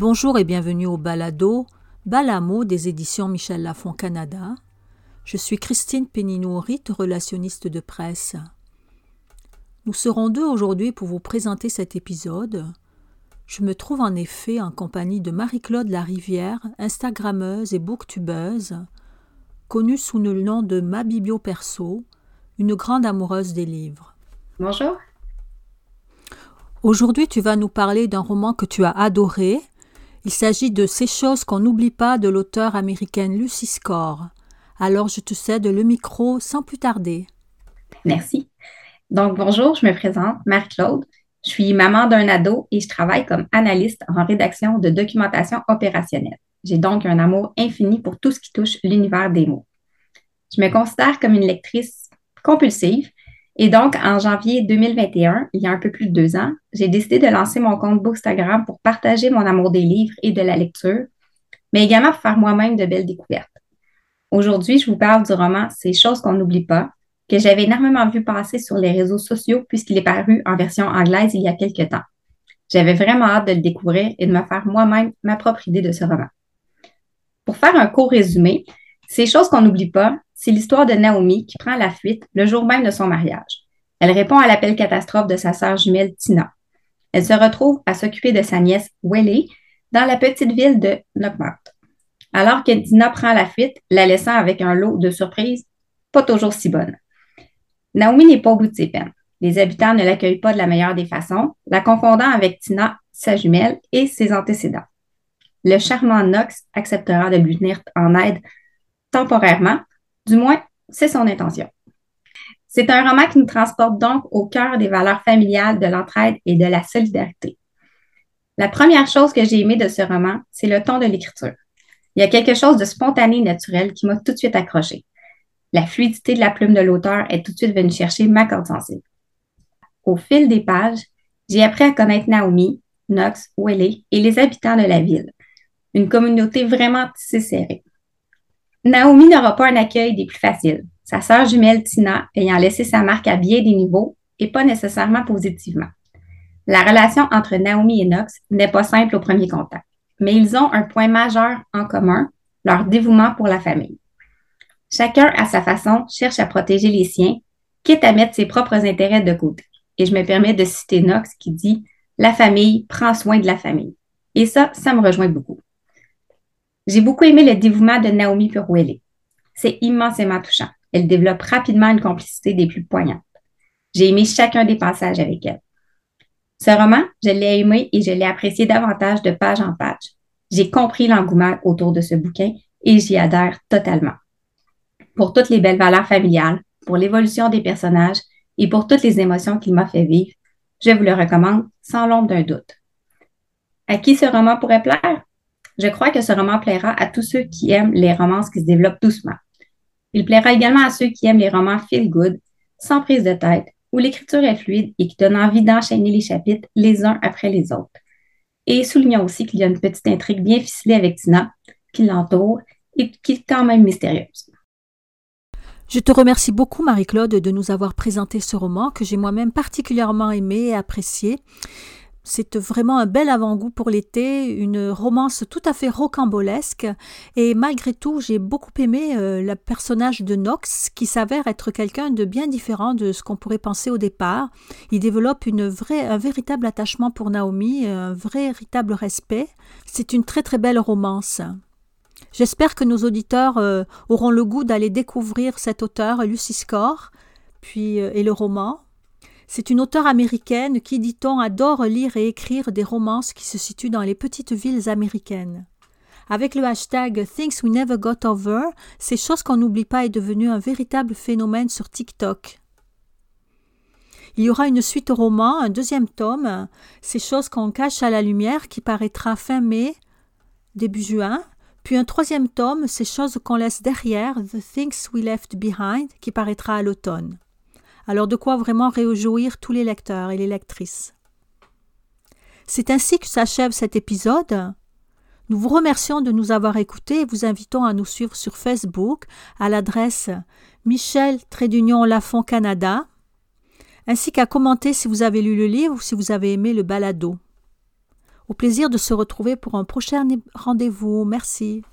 Bonjour et bienvenue au balado Balamo des éditions Michel Lafon Canada. Je suis Christine Péninouri, relationniste de presse. Nous serons deux aujourd'hui pour vous présenter cet épisode. Je me trouve en effet en compagnie de Marie-Claude Larivière, Instagrammeuse et booktubeuse, connue sous le nom de Ma Biblio Perso, une grande amoureuse des livres. Bonjour. Aujourd'hui, tu vas nous parler d'un roman que tu as adoré. Il s'agit de Ces choses qu'on n'oublie pas de l'auteur américaine Lucy Score. Alors je te cède le micro sans plus tarder. Merci. Donc bonjour, je me présente, Marie-Claude. Je suis maman d'un ado et je travaille comme analyste en rédaction de documentation opérationnelle. J'ai donc un amour infini pour tout ce qui touche l'univers des mots. Je me considère comme une lectrice compulsive et donc, en janvier 2021, il y a un peu plus de deux ans, j'ai décidé de lancer mon compte Bookstagram pour partager mon amour des livres et de la lecture, mais également pour faire moi-même de belles découvertes. Aujourd'hui, je vous parle du roman Ces choses qu'on n'oublie pas, que j'avais énormément vu passer sur les réseaux sociaux puisqu'il est paru en version anglaise il y a quelques temps. J'avais vraiment hâte de le découvrir et de me faire moi-même ma propre idée de ce roman. Pour faire un court résumé, Ces choses qu'on n'oublie pas, c'est l'histoire de Naomi qui prend la fuite le jour même de son mariage. Elle répond à l'appel catastrophe de sa sœur jumelle Tina. Elle se retrouve à s'occuper de sa nièce Welly dans la petite ville de Knockmart. Alors que Tina prend la fuite, la laissant avec un lot de surprises pas toujours si bonnes. Naomi n'est pas au bout de ses peines. Les habitants ne l'accueillent pas de la meilleure des façons, la confondant avec Tina, sa jumelle, et ses antécédents. Le charmant Knox acceptera de lui venir en aide temporairement, du moins, c'est son intention. C'est un roman qui nous transporte donc au cœur des valeurs familiales de l'entraide et de la solidarité. La première chose que j'ai aimée de ce roman, c'est le ton de l'écriture. Il y a quelque chose de spontané et naturel qui m'a tout de suite accroché. La fluidité de la plume de l'auteur est tout de suite venue chercher ma corde sensible. Au fil des pages, j'ai appris à connaître Naomi, Knox, Welly et les habitants de la ville. Une communauté vraiment tissée serrée. Naomi n'aura pas un accueil des plus faciles, sa sœur jumelle Tina ayant laissé sa marque à bien des niveaux et pas nécessairement positivement. La relation entre Naomi et Knox n'est pas simple au premier contact, mais ils ont un point majeur en commun, leur dévouement pour la famille. Chacun, à sa façon, cherche à protéger les siens, quitte à mettre ses propres intérêts de côté. Et je me permets de citer Knox qui dit La famille prend soin de la famille. Et ça, ça me rejoint beaucoup. J'ai beaucoup aimé le dévouement de Naomi pour Welly. C'est immensément touchant. Elle développe rapidement une complicité des plus poignantes. J'ai aimé chacun des passages avec elle. Ce roman, je l'ai aimé et je l'ai apprécié davantage de page en page. J'ai compris l'engouement autour de ce bouquin et j'y adhère totalement. Pour toutes les belles valeurs familiales, pour l'évolution des personnages et pour toutes les émotions qu'il m'a fait vivre, je vous le recommande sans l'ombre d'un doute. À qui ce roman pourrait plaire? Je crois que ce roman plaira à tous ceux qui aiment les romances qui se développent doucement. Il plaira également à ceux qui aiment les romans feel good, sans prise de tête, où l'écriture est fluide et qui donne envie d'enchaîner les chapitres les uns après les autres. Et soulignons aussi qu'il y a une petite intrigue bien ficelée avec Tina qui l'entoure et qui est quand même mystérieuse. Je te remercie beaucoup, Marie-Claude, de nous avoir présenté ce roman que j'ai moi-même particulièrement aimé et apprécié. C'est vraiment un bel avant-goût pour l'été, une romance tout à fait rocambolesque. Et malgré tout, j'ai beaucoup aimé euh, le personnage de Knox, qui s'avère être quelqu'un de bien différent de ce qu'on pourrait penser au départ. Il développe un véritable attachement pour Naomi, un véritable respect. C'est une très très belle romance. J'espère que nos auditeurs euh, auront le goût d'aller découvrir cet auteur, Lucy Score, puis, euh, et le roman. C'est une auteure américaine qui, dit-on, adore lire et écrire des romances qui se situent dans les petites villes américaines. Avec le hashtag Things We Never Got Over, ces choses qu'on n'oublie pas est devenu un véritable phénomène sur TikTok. Il y aura une suite au roman, un deuxième tome, Ces choses qu'on cache à la lumière, qui paraîtra fin mai, début juin, puis un troisième tome, Ces choses qu'on laisse derrière, The Things We Left Behind, qui paraîtra à l'automne. Alors de quoi vraiment réjouir tous les lecteurs et les lectrices? C'est ainsi que s'achève cet épisode. Nous vous remercions de nous avoir écoutés et vous invitons à nous suivre sur Facebook à l'adresse Michel Trédunion Lafont Canada, ainsi qu'à commenter si vous avez lu le livre ou si vous avez aimé le balado. Au plaisir de se retrouver pour un prochain rendez-vous. Merci.